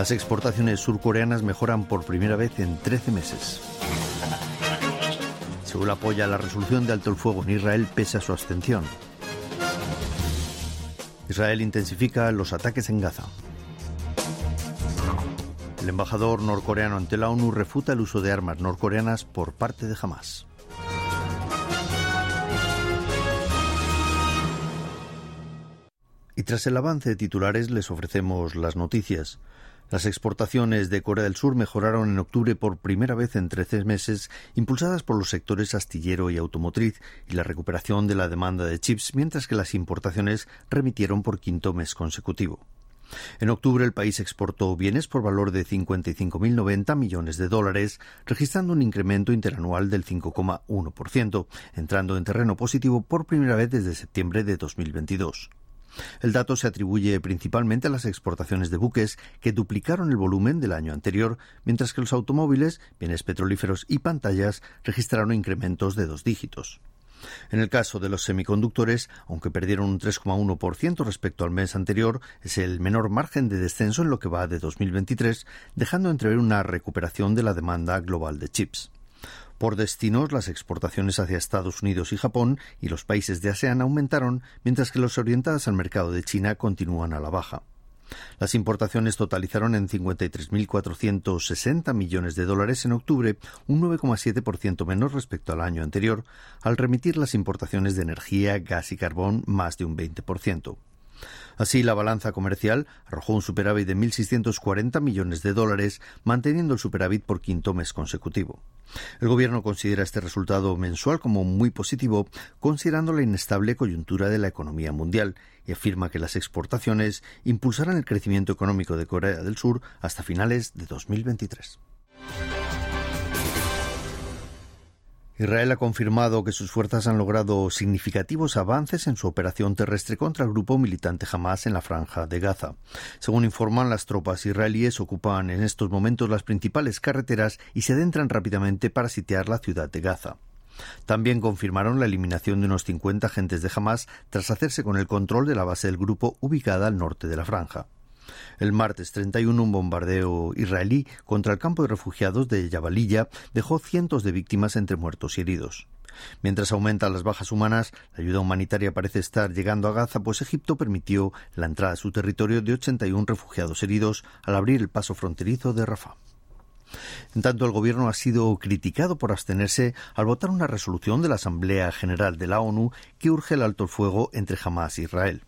Las exportaciones surcoreanas mejoran por primera vez en 13 meses. Seúl apoya la resolución de alto el fuego en Israel pese a su abstención. Israel intensifica los ataques en Gaza. El embajador norcoreano ante la ONU refuta el uso de armas norcoreanas por parte de Hamas. Y tras el avance de titulares les ofrecemos las noticias. Las exportaciones de Corea del Sur mejoraron en octubre por primera vez en 13 meses, impulsadas por los sectores astillero y automotriz y la recuperación de la demanda de chips, mientras que las importaciones remitieron por quinto mes consecutivo. En octubre el país exportó bienes por valor de 55.090 millones de dólares, registrando un incremento interanual del 5,1%, entrando en terreno positivo por primera vez desde septiembre de 2022. El dato se atribuye principalmente a las exportaciones de buques, que duplicaron el volumen del año anterior, mientras que los automóviles, bienes petrolíferos y pantallas registraron incrementos de dos dígitos. En el caso de los semiconductores, aunque perdieron un 3,1% respecto al mes anterior, es el menor margen de descenso en lo que va de 2023, dejando entrever una recuperación de la demanda global de chips. Por destinos, las exportaciones hacia Estados Unidos y Japón y los países de ASEAN aumentaron, mientras que los orientadas al mercado de China continúan a la baja. Las importaciones totalizaron en 53.460 millones de dólares en octubre, un 9,7% menos respecto al año anterior, al remitir las importaciones de energía, gas y carbón más de un 20%. Así, la balanza comercial arrojó un superávit de 1.640 millones de dólares, manteniendo el superávit por quinto mes consecutivo. El Gobierno considera este resultado mensual como muy positivo, considerando la inestable coyuntura de la economía mundial, y afirma que las exportaciones impulsarán el crecimiento económico de Corea del Sur hasta finales de 2023. Israel ha confirmado que sus fuerzas han logrado significativos avances en su operación terrestre contra el grupo militante Hamas en la franja de Gaza. Según informan, las tropas israelíes ocupan en estos momentos las principales carreteras y se adentran rápidamente para sitiar la ciudad de Gaza. También confirmaron la eliminación de unos 50 agentes de Hamas tras hacerse con el control de la base del grupo ubicada al norte de la franja. El martes 31, un bombardeo israelí contra el campo de refugiados de Yabalilla dejó cientos de víctimas entre muertos y heridos. Mientras aumentan las bajas humanas, la ayuda humanitaria parece estar llegando a Gaza, pues Egipto permitió la entrada a su territorio de 81 refugiados heridos al abrir el paso fronterizo de Rafah. En tanto, el Gobierno ha sido criticado por abstenerse al votar una resolución de la Asamblea General de la ONU que urge el alto el fuego entre Hamas e Israel.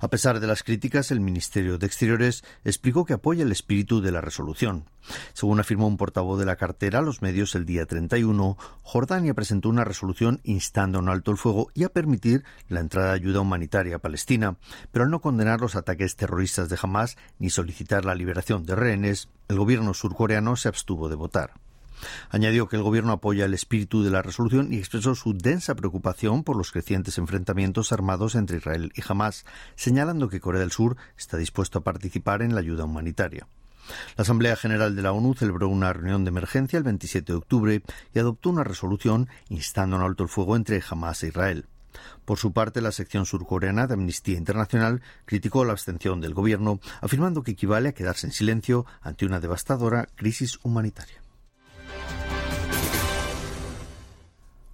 A pesar de las críticas, el Ministerio de Exteriores explicó que apoya el espíritu de la resolución. Según afirmó un portavoz de la cartera a los medios el día 31, Jordania presentó una resolución instando a un alto el fuego y a permitir la entrada de ayuda humanitaria a Palestina, pero al no condenar los ataques terroristas de Hamas ni solicitar la liberación de rehenes, el gobierno surcoreano se abstuvo de votar. Añadió que el Gobierno apoya el espíritu de la resolución y expresó su densa preocupación por los crecientes enfrentamientos armados entre Israel y Hamas, señalando que Corea del Sur está dispuesto a participar en la ayuda humanitaria. La Asamblea General de la ONU celebró una reunión de emergencia el 27 de octubre y adoptó una resolución instando un alto el fuego entre Hamas e Israel. Por su parte, la sección surcoreana de Amnistía Internacional criticó la abstención del gobierno, afirmando que equivale a quedarse en silencio ante una devastadora crisis humanitaria.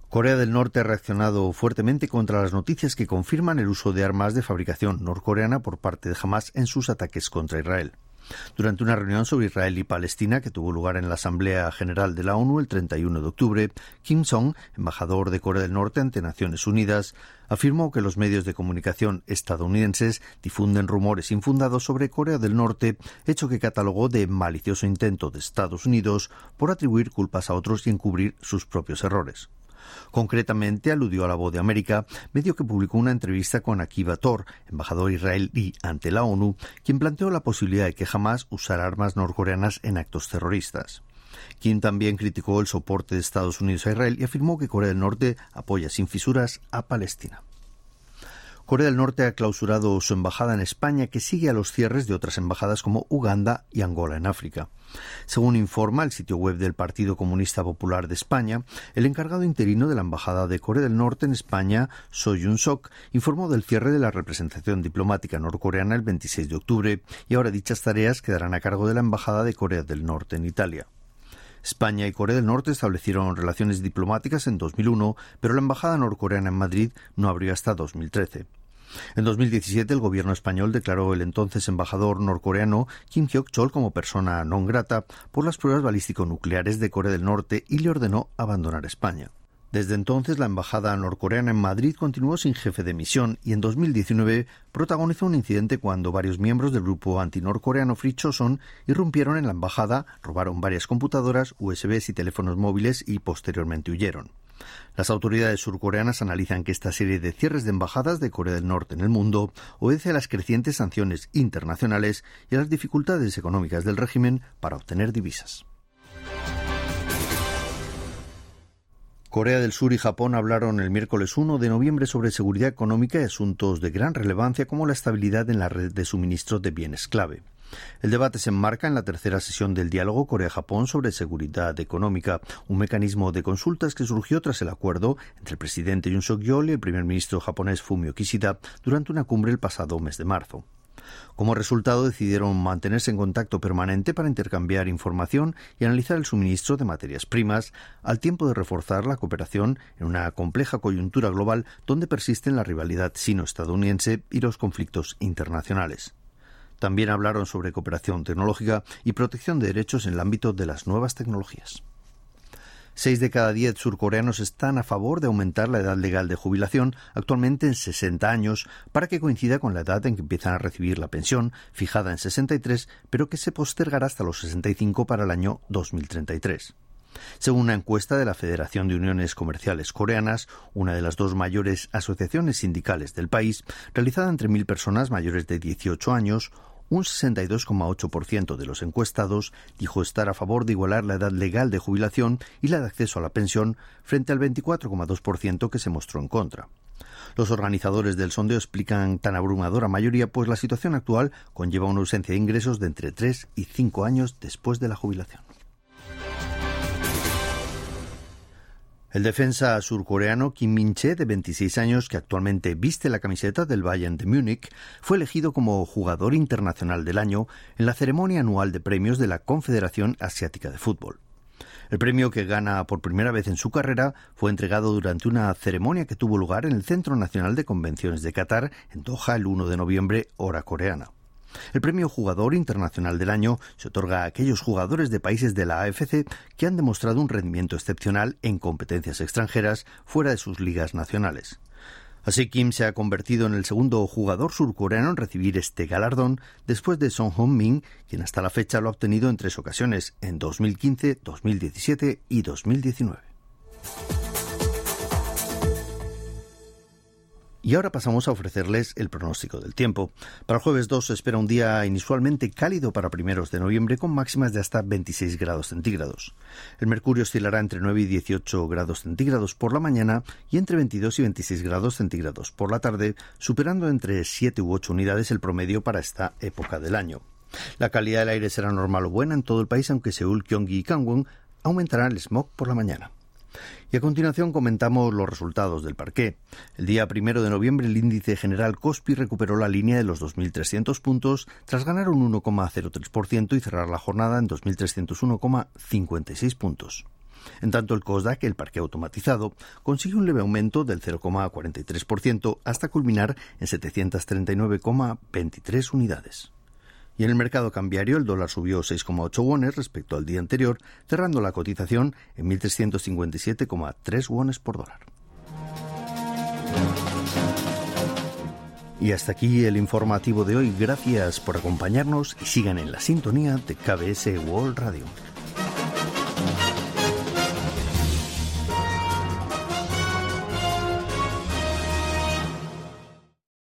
Corea del Norte ha reaccionado fuertemente contra las noticias que confirman el uso de armas de fabricación norcoreana por parte de Hamas en sus ataques contra Israel. Durante una reunión sobre Israel y Palestina que tuvo lugar en la Asamblea General de la ONU el 31 de octubre, Kim Song, embajador de Corea del Norte ante Naciones Unidas, afirmó que los medios de comunicación estadounidenses difunden rumores infundados sobre Corea del Norte, hecho que catalogó de malicioso intento de Estados Unidos por atribuir culpas a otros y encubrir sus propios errores. Concretamente aludió a la voz de América, medio que publicó una entrevista con Akiva Tor, embajador israelí ante la ONU, quien planteó la posibilidad de que jamás usara armas norcoreanas en actos terroristas. Kim también criticó el soporte de Estados Unidos a Israel y afirmó que Corea del Norte apoya sin fisuras a Palestina. Corea del Norte ha clausurado su embajada en España, que sigue a los cierres de otras embajadas como Uganda y Angola en África. Según informa el sitio web del Partido Comunista Popular de España, el encargado interino de la Embajada de Corea del Norte en España, So Yun-sok, informó del cierre de la representación diplomática norcoreana el 26 de octubre y ahora dichas tareas quedarán a cargo de la Embajada de Corea del Norte en Italia. España y Corea del Norte establecieron relaciones diplomáticas en 2001, pero la embajada norcoreana en Madrid no abrió hasta 2013. En 2017, el gobierno español declaró el entonces embajador norcoreano Kim Hyok-chol como persona non grata por las pruebas balístico-nucleares de Corea del Norte y le ordenó abandonar España. Desde entonces, la embajada norcoreana en Madrid continuó sin jefe de misión y en 2019 protagonizó un incidente cuando varios miembros del grupo antinorcoreano Free Choson irrumpieron en la embajada, robaron varias computadoras, USBs y teléfonos móviles y posteriormente huyeron. Las autoridades surcoreanas analizan que esta serie de cierres de embajadas de Corea del Norte en el mundo obedece a las crecientes sanciones internacionales y a las dificultades económicas del régimen para obtener divisas. Corea del Sur y Japón hablaron el miércoles 1 de noviembre sobre seguridad económica y asuntos de gran relevancia como la estabilidad en la red de suministro de bienes clave. El debate se enmarca en la tercera sesión del diálogo Corea-Japón sobre seguridad económica, un mecanismo de consultas que surgió tras el acuerdo entre el presidente Yoon Suk-yeol y el primer ministro japonés Fumio Kishida durante una cumbre el pasado mes de marzo. Como resultado, decidieron mantenerse en contacto permanente para intercambiar información y analizar el suministro de materias primas, al tiempo de reforzar la cooperación en una compleja coyuntura global donde persisten la rivalidad sino-estadounidense y los conflictos internacionales. También hablaron sobre cooperación tecnológica y protección de derechos en el ámbito de las nuevas tecnologías. Seis de cada diez surcoreanos están a favor de aumentar la edad legal de jubilación, actualmente en 60 años, para que coincida con la edad en que empiezan a recibir la pensión, fijada en 63, pero que se postergará hasta los 65 para el año 2033. Según una encuesta de la Federación de Uniones Comerciales Coreanas, una de las dos mayores asociaciones sindicales del país, realizada entre mil personas mayores de 18 años, un 62,8% de los encuestados dijo estar a favor de igualar la edad legal de jubilación y la de acceso a la pensión frente al 24,2% que se mostró en contra. Los organizadores del sondeo explican tan abrumadora mayoría pues la situación actual conlleva una ausencia de ingresos de entre 3 y 5 años después de la jubilación. El defensa surcoreano Kim Min-che, de 26 años, que actualmente viste la camiseta del Bayern de Múnich, fue elegido como jugador internacional del año en la ceremonia anual de premios de la Confederación Asiática de Fútbol. El premio que gana por primera vez en su carrera fue entregado durante una ceremonia que tuvo lugar en el Centro Nacional de Convenciones de Qatar, en Doha, el 1 de noviembre, hora coreana. El premio Jugador Internacional del Año se otorga a aquellos jugadores de países de la AFC que han demostrado un rendimiento excepcional en competencias extranjeras fuera de sus ligas nacionales. Así Kim se ha convertido en el segundo jugador surcoreano en recibir este galardón después de Song Hong-min, quien hasta la fecha lo ha obtenido en tres ocasiones, en 2015, 2017 y 2019. Y ahora pasamos a ofrecerles el pronóstico del tiempo. Para el jueves 2 se espera un día inusualmente cálido para primeros de noviembre con máximas de hasta 26 grados centígrados. El mercurio oscilará entre 9 y 18 grados centígrados por la mañana y entre 22 y 26 grados centígrados por la tarde, superando entre 7 u 8 unidades el promedio para esta época del año. La calidad del aire será normal o buena en todo el país, aunque Seúl, Gyeonggi y Gangwon aumentarán el smog por la mañana. Y a continuación comentamos los resultados del parqué. El día primero de noviembre el índice general COSPI recuperó la línea de los 2.300 puntos tras ganar un 1,03% y cerrar la jornada en 2.301,56 puntos. En tanto, el COSDAC, el parque automatizado, consigue un leve aumento del 0,43% hasta culminar en 739,23 unidades. Y en el mercado cambiario el dólar subió 6,8 wones respecto al día anterior, cerrando la cotización en 1.357,3 wones por dólar. Y hasta aquí el informativo de hoy. Gracias por acompañarnos y sigan en la sintonía de KBS World Radio.